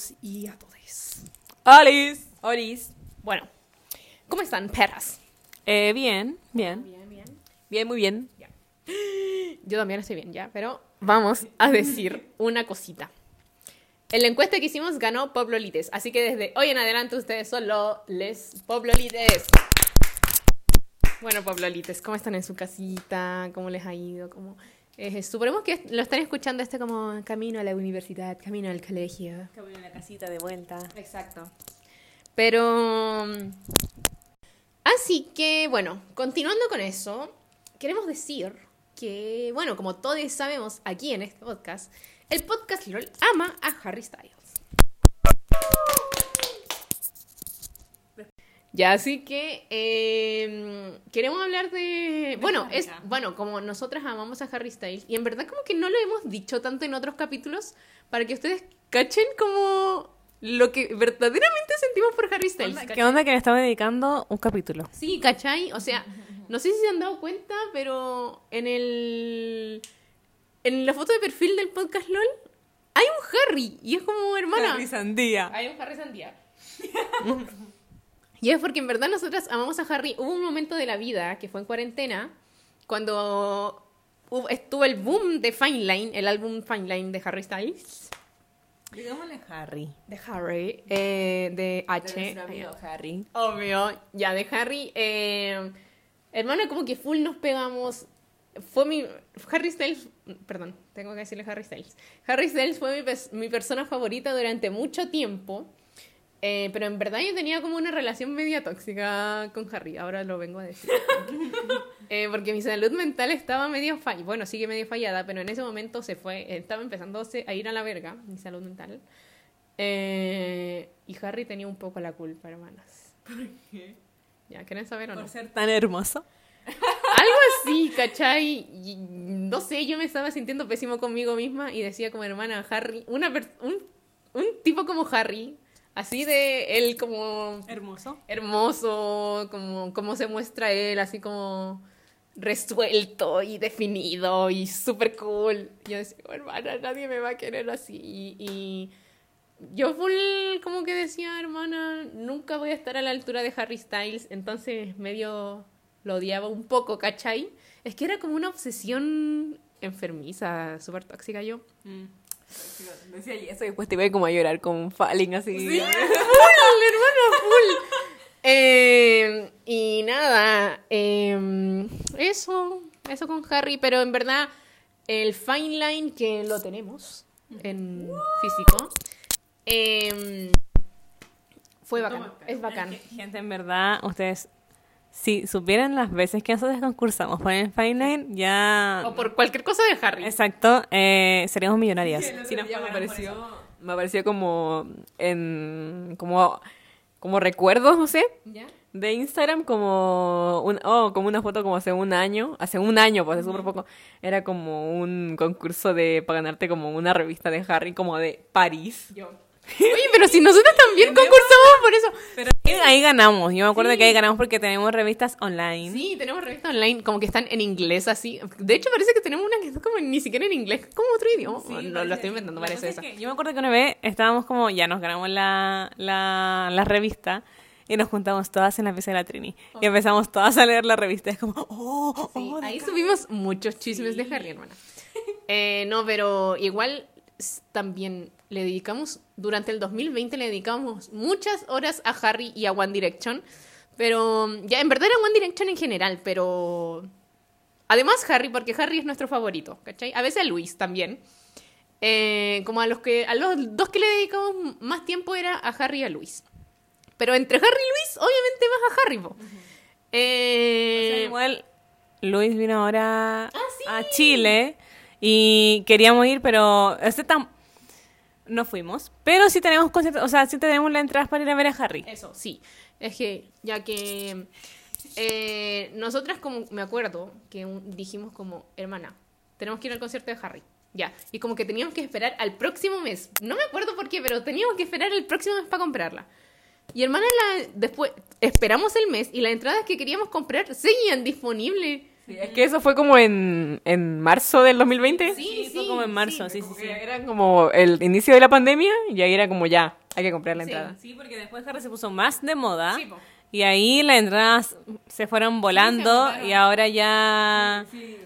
todos y a todes. Olis. Olis. Bueno, ¿cómo están, perras? Eh, bien, bien. Bien, bien. Bien, muy bien. Yo también estoy bien, ya, pero vamos a decir una cosita. En la encuesta que hicimos ganó Poblolites, así que desde hoy en adelante ustedes solo les Poblolites. Bueno, Poblolites, ¿cómo están en su casita? ¿Cómo les ha ido? ¿Cómo esto? Suponemos que lo están escuchando este como camino a la universidad, camino al colegio. Camino en la casita de vuelta. Exacto. Pero... mm, Así que, bueno, continuando con eso, queremos decir que, bueno, como todos sabemos aquí en este podcast, el podcast LOL ama a Harry Styles. Ya, así que eh, queremos hablar de... Bueno, es bueno, como nosotras amamos a Harry Styles y en verdad como que no lo hemos dicho tanto en otros capítulos para que ustedes cachen como lo que verdaderamente sentimos por Harry Styles. ¿Qué onda que le estaba dedicando un capítulo? Sí, ¿cachai? O sea, no sé si se han dado cuenta, pero en el... En la foto de perfil del podcast LOL hay un Harry y es como hermana. Harry Sandía. Hay un Harry Sandía. y es porque en verdad nosotras amamos a Harry. Hubo un momento de la vida que fue en cuarentena cuando hubo- estuvo el boom de Fine Line, el álbum Fine Line de Harry Styles. Digámosle Harry. De Harry, eh, de H. Harry. Obvio, ya de Harry. Eh, hermano, como que full nos pegamos. Fue mi. Harry Styles. Perdón, tengo que decirle Harry Styles. Harry Styles fue mi persona favorita durante mucho tiempo. Eh, pero en verdad yo tenía como una relación media tóxica con Harry. Ahora lo vengo a decir. Eh, porque mi salud mental estaba medio fallada. Bueno, sigue medio fallada, pero en ese momento se fue. Estaba empezando a ir a la verga, mi salud mental. Eh, y Harry tenía un poco la culpa, hermanas. ¿Ya quieren saber o no? Por ser tan hermoso. Algo así, ¿cachai? Y, no sé, yo me estaba sintiendo pésimo conmigo misma y decía como hermana, Harry, una per- un, un tipo como Harry, así de él como Hermoso. hermoso, como, como se muestra él, así como resuelto y definido y súper cool. Yo decía, "Oh, hermana, nadie me va a querer así. Y, y yo full como que decía, hermana, nunca voy a estar a la altura de Harry Styles, entonces medio lo odiaba un poco, ¿cachai? Es que era como una obsesión enfermiza, súper tóxica yo. Decía y eso y después te iba como a llorar con un falling así. full, hermano, full. Eh, y nada, eh, eso, eso con Harry, pero en verdad el Fine Line que lo tenemos en físico eh, fue bacán, es bacán. Gente, en verdad, ustedes, si supieran las veces que nosotros concursamos por el Fine Line, ya... O por cualquier cosa de Harry. Exacto, eh, seríamos millonarias. Sí, nos me me apareció, me apareció como en como como recuerdos, no sé, ¿Ya? de Instagram como un oh, como una foto como hace un año, hace un año, pues hace súper poco, era como un concurso de para ganarte como una revista de Harry como de París. Yo. Oye, pero si nosotros también concursamos por eso. Pero ahí, ganamos. Yo me acuerdo que ahí ganamos porque tenemos revistas online. Sí, tenemos revistas online como que están en inglés así. De hecho, parece que tenemos una que está como ni siquiera en inglés, como otro idioma. Sí, no, lo estoy inventando, parece eso. es que yo me acuerdo que una vez estábamos como, ya nos ganamos la, la, la revista y nos juntamos todas en la pieza de la Trini. Y empezamos todas a leer la revista. Es como, oh, oh, Sí, oh, ahí subimos muchos chismes de Harry, hermana. Eh, no, pero igual también le dedicamos, durante el 2020 le dedicamos muchas horas a Harry y a One Direction. Pero ya, en verdad era One Direction en general, pero... Además Harry, porque Harry es nuestro favorito, ¿cachai? A veces a Luis también. Eh, como a los que a los dos que le dedicamos más tiempo era a Harry y a Luis. Pero entre Harry y Luis, obviamente más a Harry, po. Eh, O sea, igual, Luis vino ahora Ah, sí. a Chile y queríamos ir, pero este tam- no fuimos. Pero sí tenemos o sea, sí tenemos la entrada para ir a ver a Harry. Eso, sí. Es que, ya que eh, nosotras, como me acuerdo, que dijimos como, hermana, tenemos que ir al concierto de Harry. Ya. Y como que teníamos que esperar al próximo mes. No me acuerdo por qué, pero teníamos que esperar el próximo mes para comprarla. Y hermana, la, después esperamos el mes y las entradas que queríamos comprar seguían disponibles. Es que eso fue como en, en marzo del 2020. Sí, fue sí, como en marzo, sí. sí, sí, sí. Era como el inicio de la pandemia y ahí era como ya, hay que comprar la Sí. entrada. Sí, porque después Harry se puso más de moda. Sí, po. y ahí las entradas se fueron volando agotaron. y ahora ya... Sí,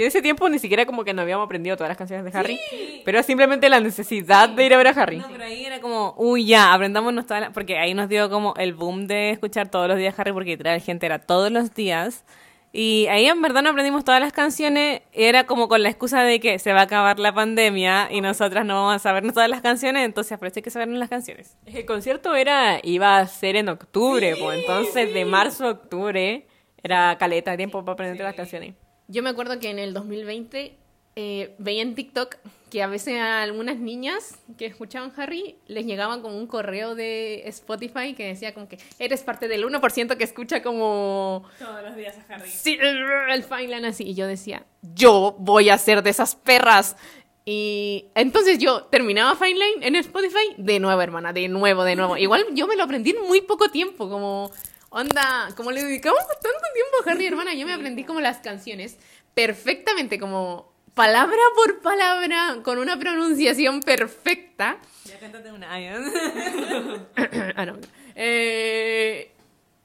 de ese tiempo ni siquiera como que no habíamos aprendido todas las canciones de Harry, pero simplemente la necesidad de ir a ver a Harry. No, pero ahí era como, uy, ya, aprendámonos todas las... Porque ahí nos dio como el boom de escuchar todos los días Harry, porque literal gente era todos los días. Y ahí en verdad no aprendimos todas las canciones, era como con la excusa de que se va a acabar la pandemia y nosotras no vamos a sabernos todas las canciones, entonces aproveché que sabernos las canciones. El concierto era, iba a ser en octubre, pues entonces de marzo a octubre era caleta de tiempo para aprender las canciones. Yo me acuerdo que en el 2020 eh, veía en TikTok que a veces a algunas niñas que escuchaban Harry les llegaba como un correo de Spotify que decía como que eres parte del 1% que escucha como Todos los días a Harry. sí, el, el Fineland así. Y yo decía, yo voy a ser de esas perras. Y entonces yo terminaba Fine Line en Spotify, de nuevo, hermana, de nuevo, de nuevo. Igual yo me lo aprendí en muy poco tiempo, como onda, como le dedicamos tanto tiempo a Harry, hermana, yo me aprendí como las canciones perfectamente, como palabra por palabra, con una pronunciación perfecta. Ya cántate una. Ah, no. Eh,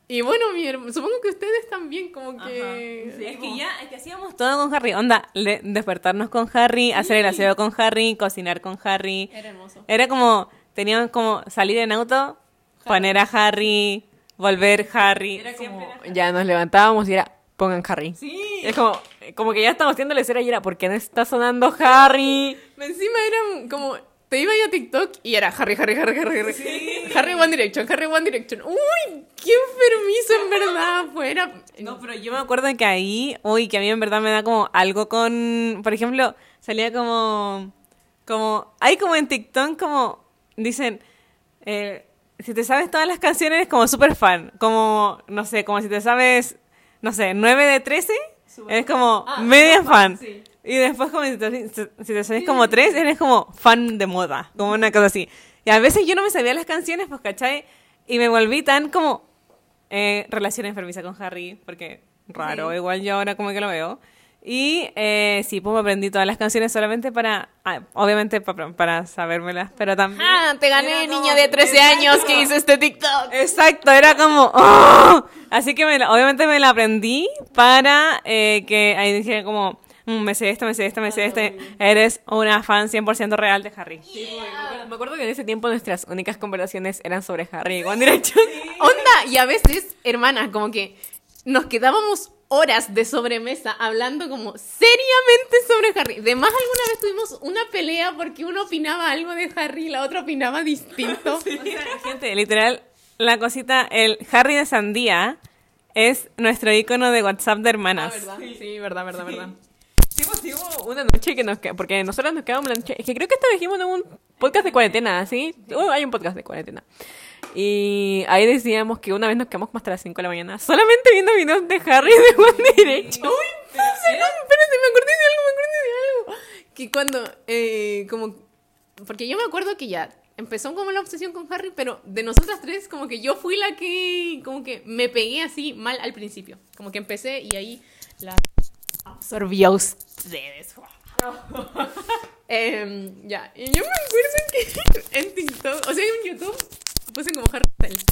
y bueno, mi supongo que ustedes también como que... Sí, es que ya, es que hacíamos todo con Harry. Onda, le- despertarnos con Harry, hacer el aseo con Harry, cocinar con Harry. Era hermoso. Era como, teníamos como salir en auto, poner a Harry, volver Harry. Era Siempre como, era- ya nos levantábamos y era, pongan Harry. Sí. Es como, como que ya estamos haciendo la escena y era, ¿por qué no está sonando Harry? Encima era como. Te iba yo a TikTok y era Harry, Harry, Harry, Harry, Harry. Harry One Direction, Harry One Direction. Uy, qué enfermizo en verdad. Fuera. No, pero yo me acuerdo que ahí, uy, que a mí en verdad me da como algo con, por ejemplo, salía como, como, hay como en TikTok como, dicen, eh, si te sabes todas las canciones como súper fan, como, no sé, como si te sabes, no sé, 9 de 13, eres como media fan. Y después como si te, como 3, eres como fan de moda, como una cosa así. Y a veces yo no me sabía las canciones, pues, ¿cachai? Y me volví tan como eh, relación enfermiza con Harry, porque raro, igual yo ahora como que lo veo. Y eh, sí, pues me aprendí todas las canciones solamente para, ah, obviamente para, para sabérmelas, pero también... Ah, te gané, niña de 13 años que hizo este TikTok. Exacto, era como... ¡oh! Así que me la- obviamente me la aprendí para eh, que ahí dijera como... "Mm, me sé esto, me sé esto, me sé este. Eres una fan 100% real de Harry. Me acuerdo que en ese tiempo nuestras únicas conversaciones eran sobre Harry y One Direction. Onda, y a veces, hermanas, como que nos quedábamos horas de sobremesa hablando como seriamente sobre Harry. De más alguna vez tuvimos una pelea porque uno opinaba algo de Harry y la otra opinaba distinto. O sea, gente, literal, la cosita, el Harry de Sandía es nuestro icono de WhatsApp de hermanas. ¿verdad? Sí, verdad, verdad, verdad. Sí, pues sí, hubo una noche que nos quedamos, porque nosotros nos quedamos la noche, es que creo que esta vez dijimos en un podcast de cuarentena, ¿sí? Uh, hay un podcast de cuarentena. Y ahí decíamos que una vez nos quedamos como hasta las 5 de la mañana, solamente viendo videos de Harry y de One Direction. Uy, espérense, me acordé de algo, me acordé de algo. Que cuando, eh, como, porque yo me acuerdo que ya empezó como la obsesión con Harry, pero de nosotras tres, como que yo fui la que, como que me pegué así mal al principio. Como que empecé y ahí la absorbió a ustedes. Em, ya, y yo me acuerdo que en TikTok, o sea, en YouTube, puse como Harry Styles.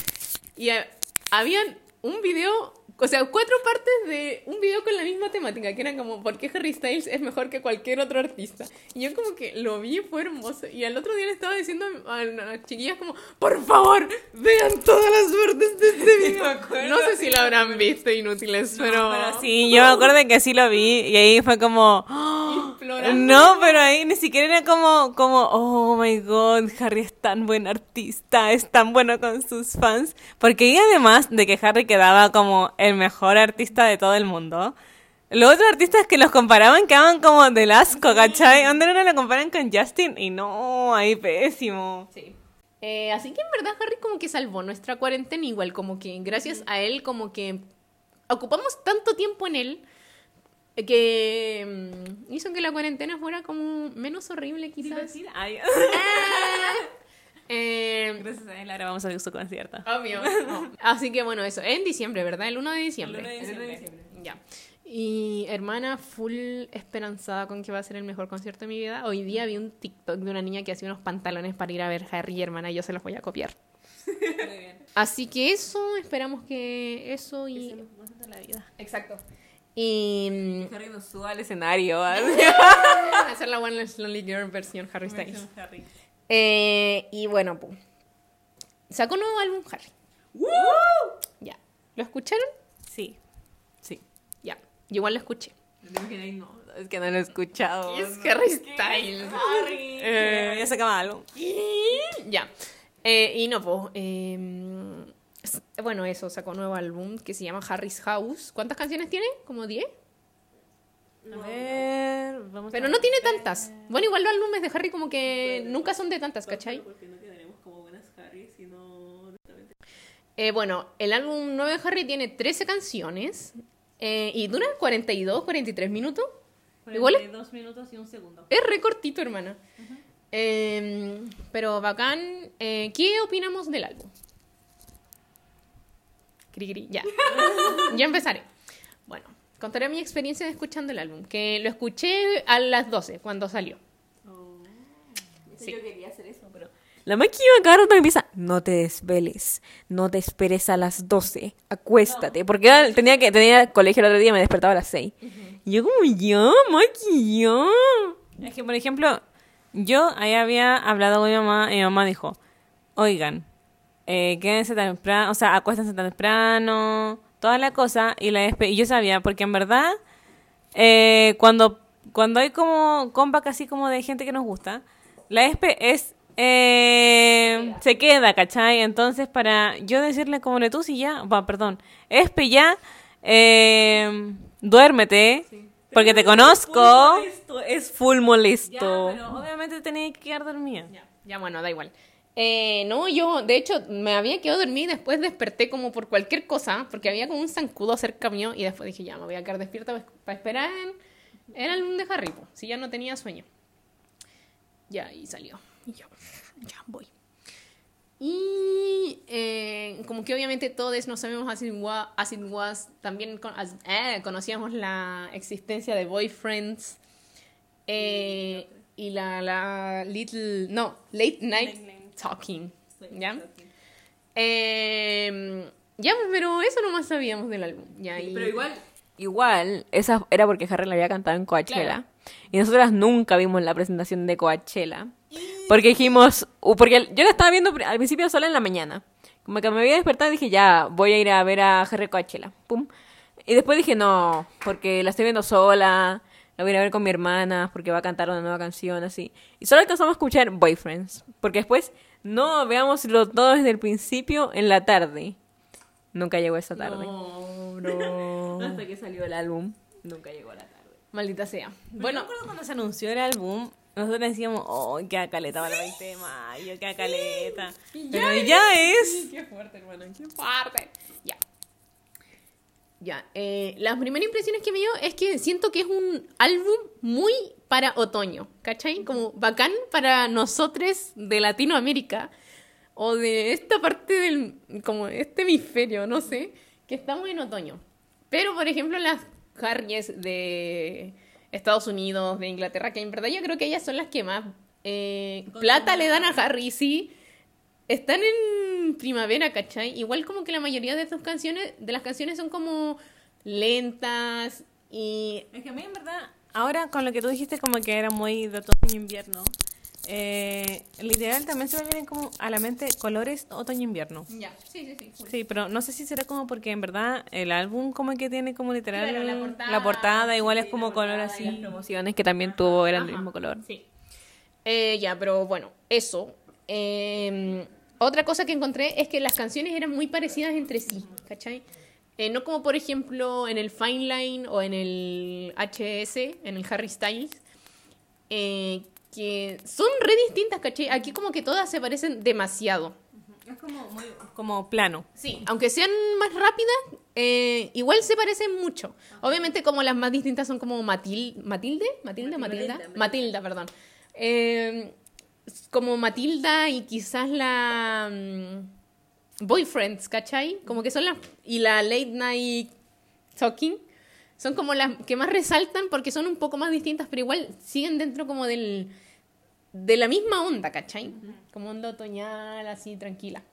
Y eh, habían un video, o sea, cuatro partes de un video con la misma temática, que eran como, ¿por qué Harry Styles es mejor que cualquier otro artista? Y yo como que lo vi, fue hermoso. Y al otro día le estaba diciendo a las chiquillas como, por favor, vean todas las partes de este video. No sé si lo habrán visto, inútiles, pero... Pero sí, yo me acuerdo que sí lo vi y ahí fue como... ¡oh! No, pero ahí ni siquiera era como, como, oh my god, Harry es tan buen artista, es tan bueno con sus fans. Porque y además de que Harry quedaba como el mejor artista de todo el mundo, los otros artistas que los comparaban quedaban como del asco, ¿cachai? ¿Dónde no lo comparan con Justin? Y no, ahí pésimo. Sí. Eh, así que en verdad Harry como que salvó nuestra cuarentena igual, como que gracias a él como que ocupamos tanto tiempo en él que mm, hizo que la cuarentena fuera como menos horrible quizás. Ay, Eh, Gracias a él ahora vamos a ver su concierto. obvio. Así que bueno, eso, en diciembre, ¿verdad? El 1 de diciembre. El 1 de diciembre. Ya. Y hermana, full esperanzada con que va a ser el mejor concierto de mi vida. Hoy día vi un TikTok de una niña que hacía unos pantalones para ir a ver Harry, hermana, y yo se los voy a copiar. Así que eso, esperamos que eso y... la vida. Exacto. Y... Harry nos suba al escenario. mm, hacer la One Lonely Girl versión Harry Styles. Eh, y bueno, pues. Sacó un nuevo álbum Harry. Ya. ¿Lo escucharon? Sí. Sí. Ya. Yo igual lo escuché. No, es que no lo he escuchado. Es Harry Styles. Eh, ya sacaba algo. Ya. Eh, y no, pues. eh, bueno, eso, sacó un nuevo álbum que se llama Harry's House. ¿Cuántas canciones tiene? ¿Como 10? A ver, vamos Pero a no tiene tantas. Bueno, igual los álbumes de Harry como que nunca son de tantas, ¿cachai? Porque no quedaremos como buenas Harry, sino... Eh, bueno, el álbum nuevo de Harry tiene 13 canciones eh, y dura 42, 43 minutos. Igual es, dos minutos y un segundo. es re cortito, hermana. Eh, pero bacán. Eh, ¿Qué opinamos del álbum? Cri, cri, ya. ya empezaré. Bueno, contaré mi experiencia de escuchando el álbum, que lo escuché a las 12 cuando salió. Sí. Yo quería hacer eso, pero... La máquina cada rato empieza, no te desveles, no te esperes a las 12, acuéstate, porque tenía que tenía colegio el otro día, me despertaba a las 6. Y yo como, ya, Maki, ya. Es que, por ejemplo, yo ahí había hablado con mi mamá y mi mamá dijo, oigan, eh, quédense temprano, o sea, acuéstense tan temprano, toda la cosa, y la y yo sabía, porque en verdad, eh, cuando, cuando hay como compa así como de gente que nos gusta, la ESPE es... eh, se queda, ¿cachai? Entonces, para yo decirle como tú si ya, va, perdón, ESPE ya, eh, duérmete, porque te conozco. Esto es full molesto. Ya, pero obviamente tenía que quedar dormida. Ya, ya bueno, da igual. Eh, no, yo, de hecho, me había quedado dormida y después desperté como por cualquier cosa, porque había como un zancudo cerca mío y después dije, ya, me voy a quedar despierta para esperar en el de Harry, po, si ya no tenía sueño. Ya, y salió. Y yo, ya voy. Y eh, como que obviamente todos no sabemos As It Was, As It Was también con- as- eh, conocíamos la existencia de Boyfriends eh, y la, la Little, no, Late Night Talking, ¿ya? Eh, ya, pero eso nomás sabíamos del álbum, ya, y- Pero igual, igual, esa era porque Harry la había cantado en Coachella. Y nosotras nunca vimos la presentación de Coachella. Porque dijimos, porque yo la estaba viendo al principio sola en la mañana. Como que me había despertado y dije, ya, voy a ir a ver a Harry Coachella. Pum. Y después dije, no, porque la estoy viendo sola, la voy a ir a ver con mi hermana, porque va a cantar una nueva canción, así. Y solo alcanzamos a escuchar Boyfriends. Porque después, no, veámoslo todo desde el principio en la tarde. Nunca llegó esa tarde. No, no. Hasta que salió el álbum, nunca llegó a la tarde. Maldita sea. Bueno, Bueno, me acuerdo cuando se anunció el álbum, nosotros decíamos, oh, qué caleta para el 20 de mayo, qué caleta. Pero ya es. Qué fuerte, hermano, qué fuerte. Ya. Ya, eh, las primeras impresiones que me dio es que siento que es un álbum muy para otoño, ¿cachai? Como bacán para nosotros de Latinoamérica o de esta parte del, como este hemisferio, no sé, que estamos en otoño. Pero, por ejemplo, las Harries de Estados Unidos, de Inglaterra, que en verdad yo creo que ellas son las que más eh, plata le dan a Harry, sí. Están en primavera, ¿cachai? Igual como que la mayoría de sus canciones, de las canciones son como lentas y... Es que a mí, en verdad, ahora con lo que tú dijiste, como que era muy de otoño e invierno, eh, literal también se me vienen como a la mente colores otoño-invierno. Ya, sí, sí, sí. Sí, pero no sé si será como porque en verdad el álbum como que tiene como literal Claro, la portada, la portada igual sí, es como color así. las Promociones que también tuvo eran del Ajá, mismo color. Sí. Eh, ya, pero bueno, eso. Eh, otra cosa que encontré es que las canciones eran muy parecidas entre sí, ¿cachai? Eh, no como por ejemplo en el Fine Line o en el HS, en el Harry Styles, eh, que son re distintas, ¿cachai? Aquí como que todas se parecen demasiado. Es como muy como plano. Sí, aunque sean más rápidas, eh, igual se parecen mucho. Obviamente como las más distintas son como Matil Matilde, Matilda, Matilda, Matilda, perdón. Eh, como Matilda y quizás la mm, Boyfriends, ¿cachai? Como que son las... Y la Late Night Talking. son como las que más resaltan porque son un poco más distintas, pero igual siguen dentro como del de la misma onda, ¿cachai? Como onda otoñal, así, tranquila.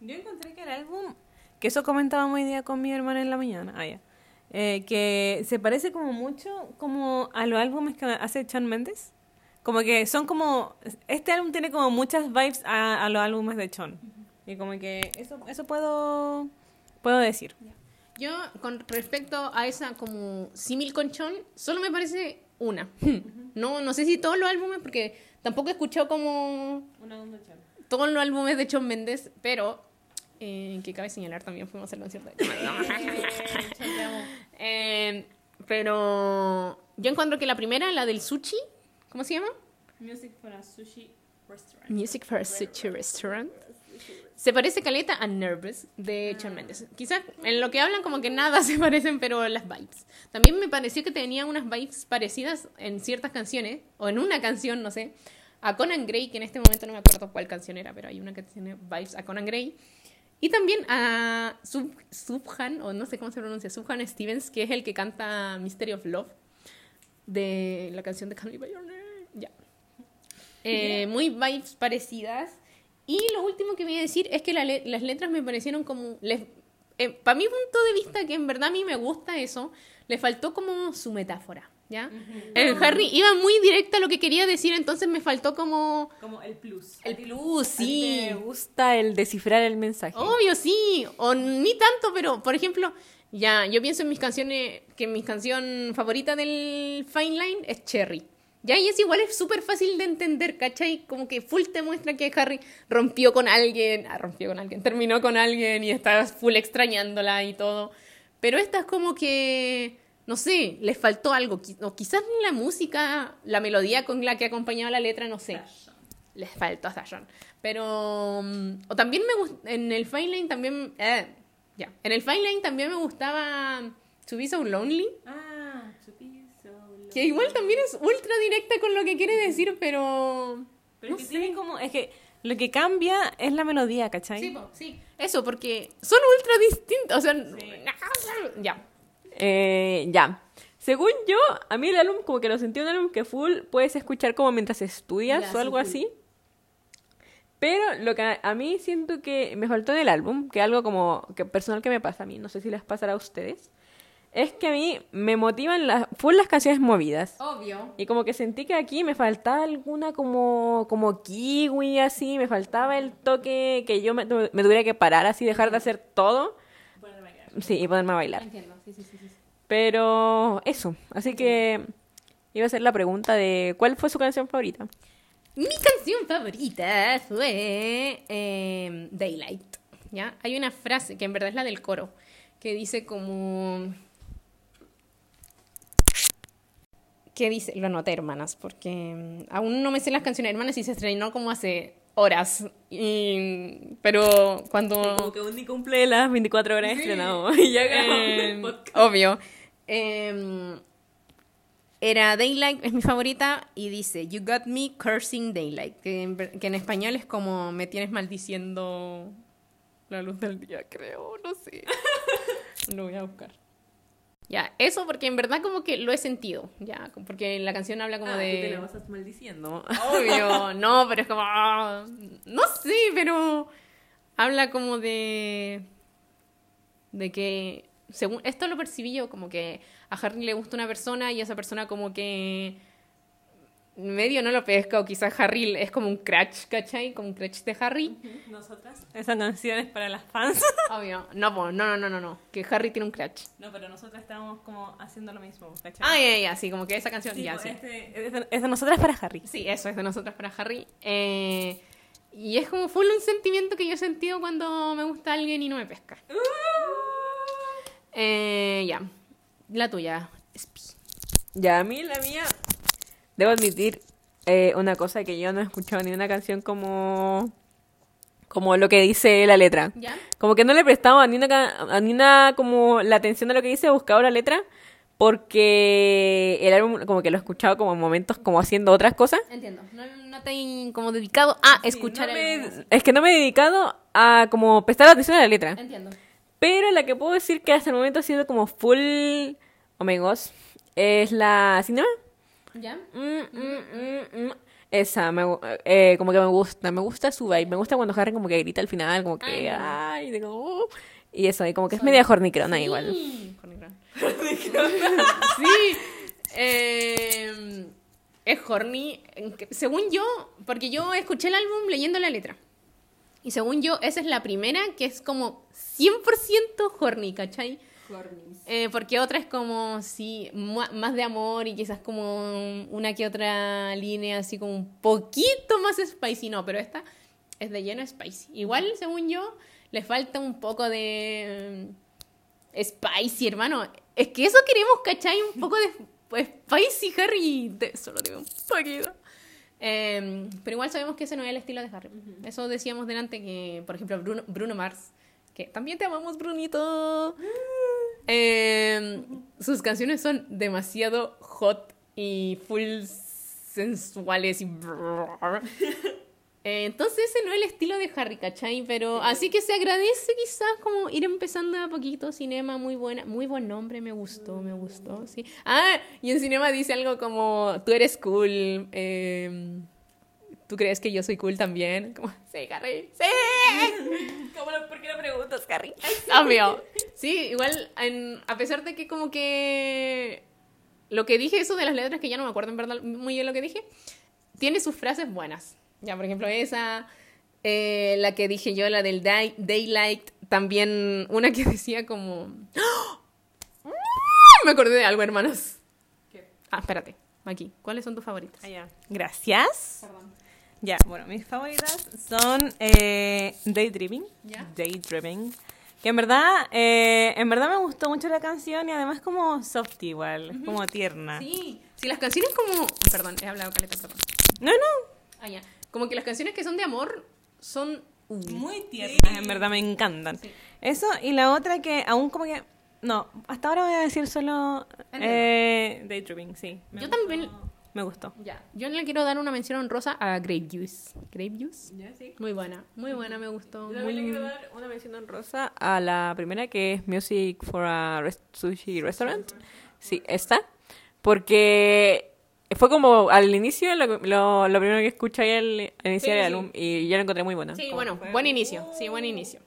Yo encontré que el álbum, que eso comentábamos hoy día con mi hermana en la mañana, ah, ya. Eh, que se parece como mucho como a los álbumes que hace Chan Mendes. Como que son como, este álbum tiene como muchas vibes a, a los álbumes de Chon. Y como que eso, eso puedo, puedo decir. Yo, con respecto a esa como símil conchón, solo me parece una. No, no sé si todos los álbumes, porque tampoco he escuchado como todos los álbumes de Chon Mendes, pero eh, que cabe señalar también fuimos al concierto de eh, Pero yo encuentro que la primera, la del sushi, ¿cómo se llama? Music for a Sushi Restaurant. Music for a Sushi Restaurant. Se parece caleta a Nervous de Shawn Mendes. Quizás en lo que hablan como que nada se parecen, pero las vibes. También me pareció que tenía unas vibes parecidas en ciertas canciones, o en una canción, no sé, a Conan Gray, que en este momento no me acuerdo cuál canción era, pero hay una que tiene vibes a Conan Gray. Y también a Sub, Subhan, o no sé cómo se pronuncia, Subhan Stevens, que es el que canta Mystery of Love, de la canción de Call Me By Your. Ya. Eh, muy vibes parecidas. Y lo último que voy a decir es que la le- las letras me parecieron como... para mi punto de vista, que en verdad a mí me gusta eso, le faltó como su metáfora, ¿ya? El Harry iba muy directo a lo que quería decir, entonces me faltó como... Como el plus. El plus, sí. Me gusta el descifrar el mensaje. Obvio, sí. O ni tanto, pero, por ejemplo, ya, yo pienso en mis canciones, que mi canción favorita del Fine Line es Cherry. Ya, y es igual, es súper fácil de entender, ¿cachai? Como que full te muestra que Harry rompió con alguien, ah, rompió con alguien, terminó con alguien y está full extrañándola y todo. Pero esta es como que, no sé, les faltó algo. O quizás la música, la melodía con la que acompañaba la letra, no sé les faltó a Sasha. Pero. mm, O también me gust- En el Fine Line también. eh, ya. En el Fine Line también me gustaba. To Be So Lonely. Ah, Que igual también es ultra directa con lo que quiere decir, pero. Pero no es que sé. tiene como, es que lo que cambia es la melodía, ¿cachai? Sí, po, sí. Eso, porque son ultra distintos. O sea. Ya. Eh, ya. Según yo, a mí el álbum como que lo sentí un álbum que full puedes escuchar como mientras estudias Ya, o algo así. Pero lo que a, a mí siento que me faltó en el álbum, que algo como que personal que me pasa a mí, no sé si les pasará a ustedes, es que a mí me motivan las full las canciones movidas. Obvio. Y como que sentí que aquí me faltaba alguna como, como kiwi así, me faltaba el toque que yo me, me tuviera que parar así, dejar de hacer todo. Sí, y ponerme a bailar. Entiendo. Sí, sí, sí. sí. Pero eso, así que iba a ser la pregunta de ¿cuál fue su canción favorita? Mi canción favorita fue eh, Daylight. ¿ya? Hay una frase que en verdad es la del coro, que dice como... ¿Qué dice? Lo anoté, hermanas, porque mm, aún no me sé las canciones, hermanas, y se estrenó como hace horas. Y- Pero cuando... que un ni cumple las 24 horas estrenado y ya Eh, obvio. Eh, era Daylight, es mi favorita, y dice, You got me cursing daylight, que en, que en español es como me tienes maldiciendo la luz del día, creo, no sé. lo voy a buscar. Ya, eso porque en verdad como que lo he sentido, ya, porque la canción habla como de... vas maldiciendo. Obvio, no, pero es como. ah, No sé, pero. Habla como de. De que. Según. Esto lo percibí yo, como que a Harry le gusta una persona y esa persona, como que. Medio no lo pesca, o quizás Harry es como un crush, ¿cachai? Como un crush de Harry. Nosotras. Esa canción es para las fans. Obvio. No, po, no, no, no, no, no. Que Harry tiene un crush. No, pero nosotras estábamos como haciendo lo mismo, ¿cachai? Ah, ya, ya, sí, como que esa canción. Sí, ya, pues, sí. este- es, de, es de nosotras para Harry. Sí, eso es de nosotras para Harry. Eh, y es como full un sentimiento que yo he sentido cuando me gusta alguien y no me pesca. Eh, ya. La tuya. Ya, a mí la mía, debo admitir eh, una cosa que yo no he escuchado ni una canción como, como lo que dice la letra. ¿Ya? Como que no le he prestado a ni una, ca- a ni una como la atención a lo que dice, he buscado la letra, porque el álbum como que lo he escuchado como en momentos como haciendo otras cosas. Entiendo. No, no te he como dedicado a escuchar No el- me- es que no me he dedicado a como prestar atención a la letra. Entiendo. Pero la que puedo decir que hasta el momento ha sido como full Omegos es la cinema. ¿Ya? Mm, mm, mm, mm. Esa, me, eh, como que me gusta, me gusta su vibe, me gusta cuando Harry como que grita al final, como que, Ay, ay, de como, "Oh". y eso, y como que es media hornicrona igual. Sí, Hornicron. sí. eh, es horny. Según yo, porque yo escuché el álbum leyendo la letra. Y según yo, esa es la primera que es como 100% horny, ¿cachai? Eh, porque otra es como, sí, más de amor y quizás como una que otra línea así como un poquito más spicy. No, pero esta es de lleno spicy. Igual, según yo, le falta un poco de eh, spicy, hermano. Es que eso queremos, ¿cachai? Un poco de pues, spicy, Harry. De, solo digo un poquito. Eh, pero igual sabemos que ese no es el estilo de Harry. Eso decíamos delante que, por ejemplo, Bruno, Bruno Mars, que también te amamos, Brunito. Eh, sus canciones son demasiado hot y full sensuales y... Eh, entonces ese no es el estilo de Harry, ¿cachai? Pero así que se agradece quizás como ir empezando a poquito. Cinema, muy buena, muy buen nombre, me gustó, me gustó, sí. Ah, y en Cinema dice algo como, tú eres cool, eh, ¿tú crees que yo soy cool también? Como, sí, Harry, sí. ¿Por qué lo preguntas, Harry? Obvio. Sí, igual, en- a pesar de que como que lo que dije, eso de las letras, que ya no me acuerdo en verdad muy bien lo que dije, tiene sus frases buenas. Ya, por ejemplo, esa, eh, la que dije yo, la del day- Daylight, también una que decía como... ¡Ah! Me acordé de algo, hermanos. Ah, espérate, aquí. ¿Cuáles son tus favoritas? Ah, ya. Gracias. Ya, bueno, mis favoritas son eh, Daydreaming. Ya. Daydreaming. Que en verdad, eh, en verdad me gustó mucho la canción y además como soft igual, es como tierna. Sí, sí, las canciones como... Perdón, he hablado caleta, perdón. No, no. Ah, ya. Como que las canciones que son de amor son... Muy tiernas, en verdad me encantan. Sí. Eso y la otra que aún como que... No, hasta ahora voy a decir solo eh, Daydreaming, sí. Me Yo gustó- también... Me gustó. Ya, yo le quiero dar una mención honrosa a Grape Juice. Grape Juice. Ya, sí. Muy buena, muy buena, me gustó. Yo también le Muy... quiero dar una mención honrosa a la primera que es Music for a Rest- Sushi Restaurant. Sí, esta. Porque fue como al inicio lo, lo, lo primero que escuché ahí al iniciar Sí, el sí. álbum y yo lo encontré muy buena. Sí, Como bueno, fue- buen inicio. Sí, buen inicio.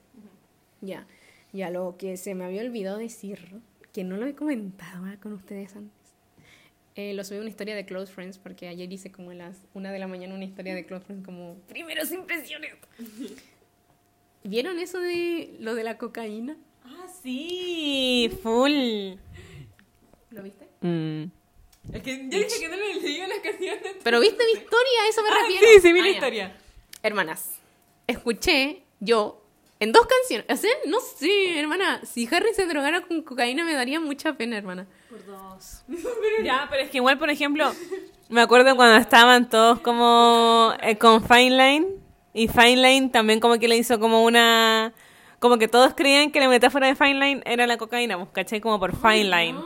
Ya. Ya, lo que se me había olvidado decir, que no lo he comentado con ustedes antes. Eh, lo subí a una historia de Close Friends porque ayer hice como a las una de la mañana una historia de Close Friends como primeras impresiones. ¿Vieron eso de lo de la cocaína? Ah, sí, full. ¿Lo viste? Mm. Es que yo dije que no le leía las canciones. Pero viste mi historia, eso me Ah, refiero. sí, sí, vi Ah, la ya. historia. Hermanas, escuché yo en dos canciones. O sea, no sé, hermana. Si Harry se drogara con cocaína me daría mucha pena, hermana. Por dos. ya, pero es que igual, por ejemplo, me acuerdo cuando estaban todos como eh, con Fine Line y Fine Line también como que le hizo como una... Como que todos creían que la metáfora de Fine Line era la cocaína, pues, ¿cachai? Como por Fine Line.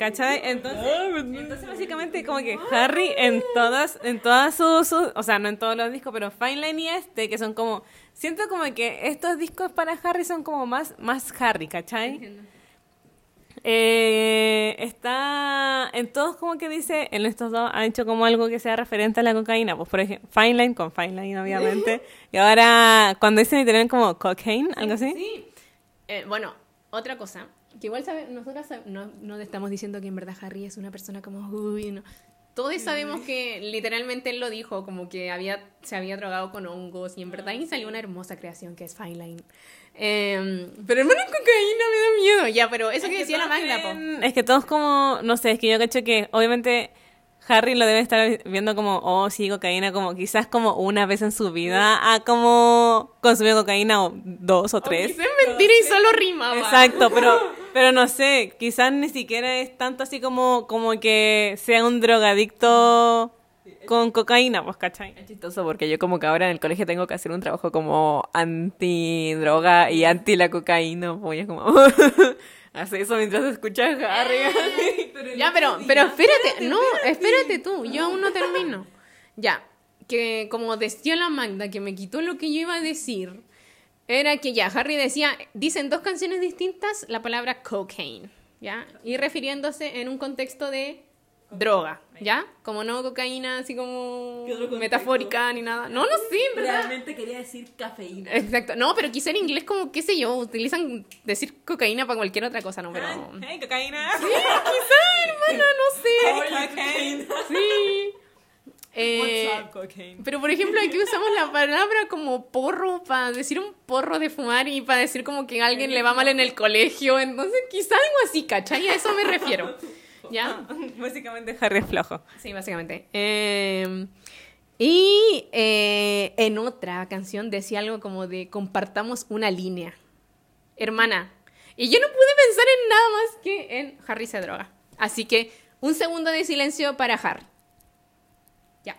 ¿Cachai? Entonces, entonces básicamente como que Harry en todas, en todas sus, sus- o sea, no en todos los discos, pero Fine Line y este, que son como, siento como que estos discos para Harry son como más, más Harry, ¿cachai? Eh, está en todos como que dice, en estos dos han hecho como algo que sea referente a la cocaína, pues por ejemplo, Fine Line con Fine Line obviamente, y ahora cuando dicen literal como cocaine, algo así. Sí. Eh, bueno, otra cosa. Que igual sabe, nosotras sab- no, no le estamos diciendo que en verdad Harry es una persona como... Uy, no. Todos sabemos que literalmente él lo dijo, como que había, se había drogado con hongos y en verdad ahí salió una hermosa creación que es Fine Line. Eh, pero hermano, cocaína me da miedo. Ya, pero eso que, decía la Magda, Es que todos como, no sé, es que yo cacho que obviamente Harry lo debe estar viendo como, oh, sí, cocaína, como quizás como una vez en su vida ha como consumido cocaína o dos o tres. Es mentira y solo rimaba. Exacto, pero, pero no sé, quizás ni siquiera es tanto así como, como que sea un drogadicto con cocaína, pues, ¿cachai? Es chistoso porque yo como que ahora en el colegio tengo que hacer un trabajo como anti droga y anti la cocaína, pues es como hace eso mientras escuchas a Harry. Ya, pero, pero espérate, no, espérate tú, yo aún no termino. Ya, que como decía la Magda, que me quitó lo que yo iba a decir, era que ya, Harry decía, dicen dos canciones distintas la palabra cocaine. ¿ya? Y refiriéndose en un contexto de droga, ¿ya? Como no cocaína así como metafórica ni nada. No, no verdad. Realmente quería decir cafeína. Exacto. No, pero quizá en inglés como, qué sé yo, utilizan decir cocaína para cualquier otra cosa, ¿no? Pero... Hey, cocaína. Hermana, no sé. Sí. Eh, What's up, cocaine? pero por ejemplo aquí usamos la palabra como porro para decir un porro de fumar y para decir como que a alguien le va mal en el colegio. Entonces quizá algo así, ¿cachai? A eso me refiero. ¿Ya? Básicamente Harry es flojo. Sí, básicamente. Eh, y eh, en otra canción decía algo como de compartamos una línea. Hermana. Y yo no pude pensar en nada más que en Harry se droga. Así que un segundo de silencio para Harry. Ya.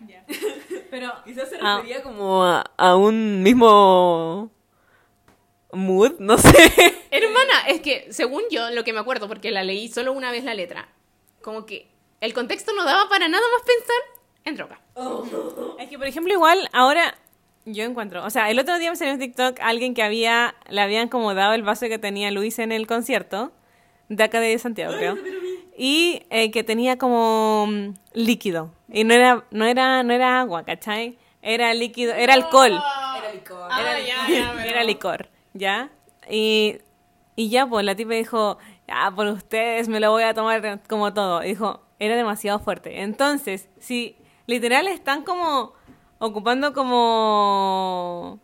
Pero Quizás se Ah. refería como a, a un mismo mood, no sé. Hermana, es que según yo, lo que me acuerdo, porque la leí solo una vez la letra, como que el contexto no daba para nada más pensar en droga. Es que, por ejemplo, igual ahora yo encuentro, o sea, el otro día me salió en TikTok alguien que había, le habían como dado el vaso que tenía Luis en el concierto, de acá de Santiago, creo, y eh, que tenía como mm, líquido, y no era, no era, no era agua, ¿cachai? Era líquido, era alcohol. Era licor. Ah, ya, ya, pero- Era licor, ¿ya? Y, y ya, pues la tipa dijo, ya, por ustedes me lo voy a tomar como todo. Dijo, era demasiado fuerte. Entonces, si literal están como ocupando como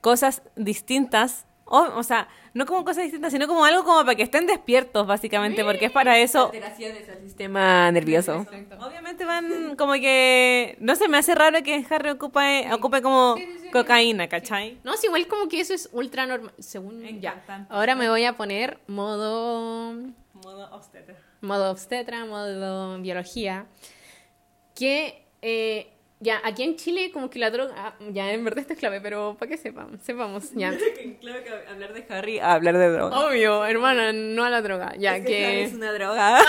cosas distintas, o, o sea, no como cosas distintas, sino como algo como para que estén despiertos, básicamente, porque es para eso. Alteraciones al sistema nervioso. Obviamente van como que... No se me hace raro que Harry ocupe, ocupe como Sí, sí, sí. cocaína, ¿cachai? No, es igual como que eso es ultra normal. Según ya. Ahora me voy a poner modo Modo obstetra. modo obstetra, modo biología. Que eh, ya aquí en Chile como que la droga, ah, ya en verdad esto es clave, pero para que sepamos, sepamos, ya. Claro que hablar de Harry a hablar de droga. Obvio, hermana, no a la droga, ya Es que que es una droga.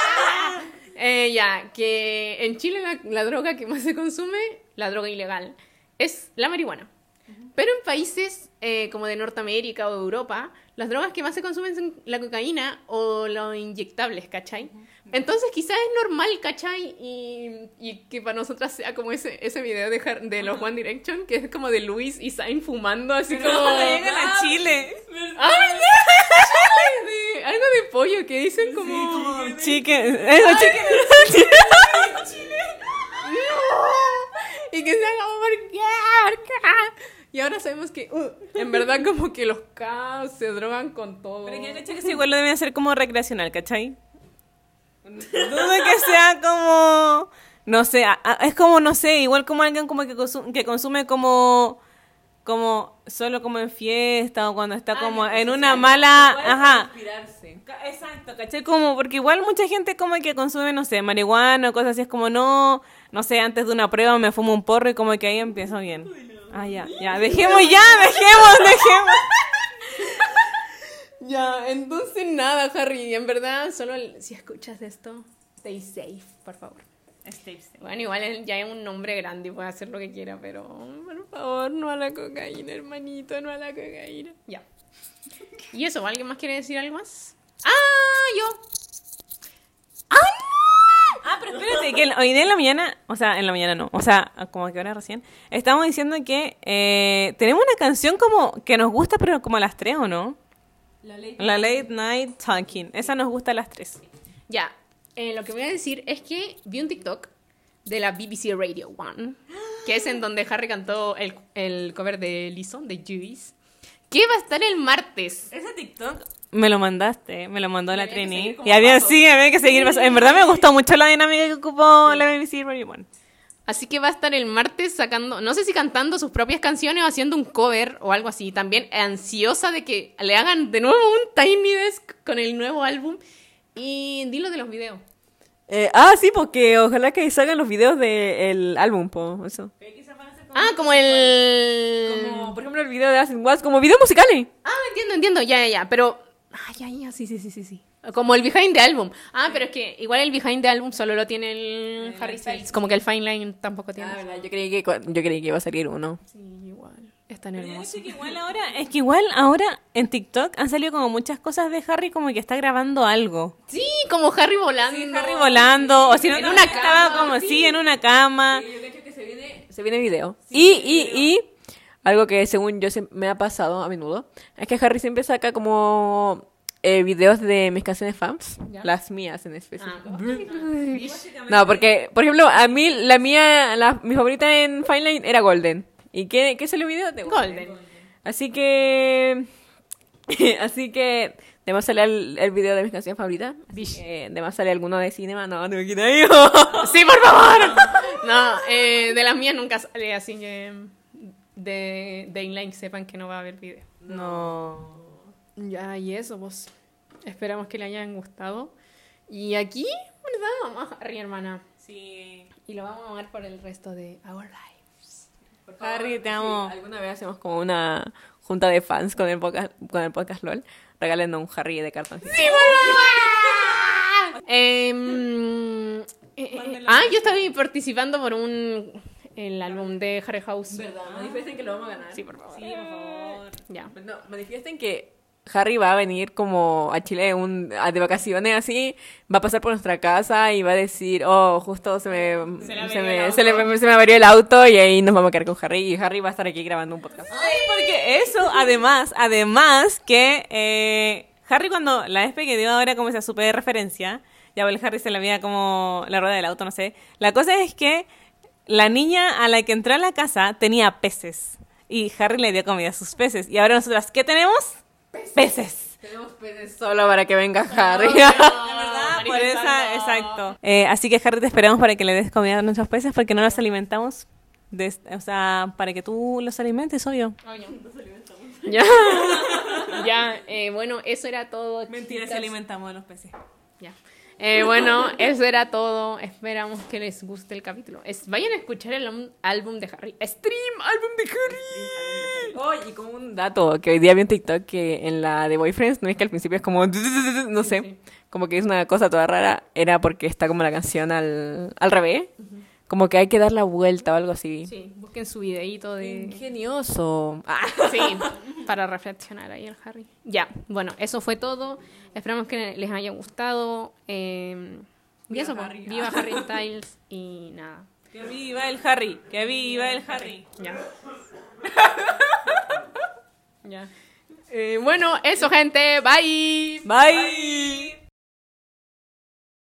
eh, ya que en Chile la, la droga que más se consume, la droga ilegal, es la marihuana. Pero en países eh, como de Norteamérica o de Europa, las drogas que más se consumen son la cocaína o los inyectables, ¿cachai? Entonces quizás es normal, ¿cachai? Y, y que para nosotras sea como ese, ese video de, Har- de los One Direction, que es como de Luis y Zayn fumando, así como... cuando llegan a Chile. ¡Ay! De- algo de pollo que dicen como... Chicken. Eso, chicken. Y que se haga ¿por qué? ¿Por qué? Y ahora sabemos que uh, en verdad como que los K se drogan con todo. Pero que caché que sí, igual lo deben hacer como recreacional, ¿cachai? Dudo que sea como. No sé, a- a- es como, no sé, igual como alguien como que, consu- que consume como. Como solo como en fiesta o cuando está como en una mala. Ajá. Inspirarse. Exacto, ¿cachai? Como, porque igual mucha gente como que consume, no sé, marihuana o cosas así, es como no, no sé, antes de una prueba me fumo un porro y como que ahí empiezo bien. Ah, ya, ya, dejemos ya, dejemos, dejemos. Ya, entonces nada, Harry. En verdad, solo el- si escuchas esto, stay safe, por favor. Bueno, igual ya es un nombre grande y puede hacer lo que quiera, pero por favor, no a la cocaína, hermanito, no a la cocaína. Ya. ¿Y eso? ¿Alguien más quiere decir algo más? ¡Ah! ¡Yo! Ah, pero espérate, que hoy día en la mañana, o sea, en la mañana no, o sea, como que ahora recién, estamos diciendo que eh, tenemos una canción como que nos gusta, pero como a las tres, ¿o no? La Late Night Talking, esa nos gusta a las tres. Ya, eh, lo que voy a decir es que vi un TikTok de la BBC Radio One, que es en donde Harry cantó el, el cover de Lison, de Juice, que va a estar el martes. Ese TikTok me lo mandaste, me lo mandó la Trini. Y había, sí, había que seguir. En verdad me gustó mucho la dinámica que ocupó la BBC Radio One. Así que va a estar el martes sacando, no sé si cantando sus propias canciones o haciendo un cover o algo así. También ansiosa de que le hagan de nuevo un Tiny Desk con el nuevo álbum. Y dilo de los videos. Eh, ah, sí, porque ojalá que salgan los videos del álbum, po, eso. Ah, como el... Como, por ejemplo, el video de Asking Watts, como videos musicales. Ah, entiendo, entiendo, ya, ya, ya, pero... Ah, ya, ya, sí, sí, sí, sí, sí. Como el behind the album. Ah, pero es que igual el behind the album solo lo tiene el Harry Styles. Como que el Fine Line tampoco tiene. Ah, verdad, yo creí que, yo creí que iba a salir uno. Sí, igual. Es tan hermoso. Es que igual ahora, es que igual ahora en TikTok han salido como muchas cosas de Harry como que está grabando algo. Sí, como Harry volando. Harry volando, o si no, En una cama, como sí, en una cama. Yo cacho que se viene, se viene video. y, y, y algo que según yo se- me ha pasado a menudo es que Harry siempre saca como eh, videos de mis canciones fans, Ya. las mías en específico. Ah. No, porque, por ejemplo, a mí la mía, la, mi favorita en Fine Line era Golden. ¿Y qué, qué salió el video? De Golden. Así que. Así que. Además sale el, el video de mis canciones favoritas. Además sale alguno de cinema. No, no me quiero ir. Sí, por favor. No, eh, de las mías nunca sale, así que de, de inline sepan que no va a haber video. No. Ya, y eso, pues. Esperamos que le hayan gustado. Y aquí, ¿verdad? Vamos a Harry, hermana. Sí. Y lo vamos a amar por el resto de Our Lives. Harry, te amo. Alguna vez hacemos como una junta de fans con el podcast, con el podcast LOL. Regalando un Harry de cartón. Em, eh, eh, ah, yo estaba participando por un el álbum de Harry House. ¿Verdad? Manifiesten que lo vamos a ganar. Sí, por favor. Sí, por favor. Ya. No, manifiesten que Harry va a venir como a Chile un, a- de vacaciones así, va a pasar por nuestra casa y va a decir, oh, justo se me, Se me, se, le- se me averió el auto y ahí nos vamos a quedar con Harry y Harry va a estar aquí grabando un podcast. Ay, porque eso, además, además que eh, Harry cuando la vez que dio ahora como esa super referencia, ya el Harry se le veía como la rueda del auto, no sé. La cosa es que la niña a la que entró a la casa tenía peces y Harry le dio comida a sus peces. Y ahora nosotras, ¿qué tenemos? Peces. Tenemos peces solo para que venga Harry. La verdad, por esa, exacto. Eh, así que Harry te esperamos para que le des comida a nuestros peces porque no los alimentamos. de- o sea, para que tú los alimentes, obvio. Ya. ya, eh, bueno, eso era todo. Mentira, chicas. si alimentamos a los peces. Ya. Eh, bueno, eso era todo. Esperamos que les guste el capítulo. Es, vayan a escuchar el álbum- de Harry. Stream álbum de Harry. Oh, y como un dato que hoy día vi en TikTok que en la de Boyfriends, no es que al principio es como, no sé, como que es una cosa toda rara, era porque está como la canción al, al revés, como que hay que dar la vuelta o algo así. Sí, busquen su videíto de. Ingenioso. Ah. Sí, para reflexionar ahí el Harry. Ya, bueno, eso fue todo. Esperamos que les haya gustado. Eh, y Viva eso, pues, Harry. viva Harry Styles y nada. Que viva el Harry, que viva el Harry. Ya. ya. Eh, bueno, eso, gente. Bye. Bye.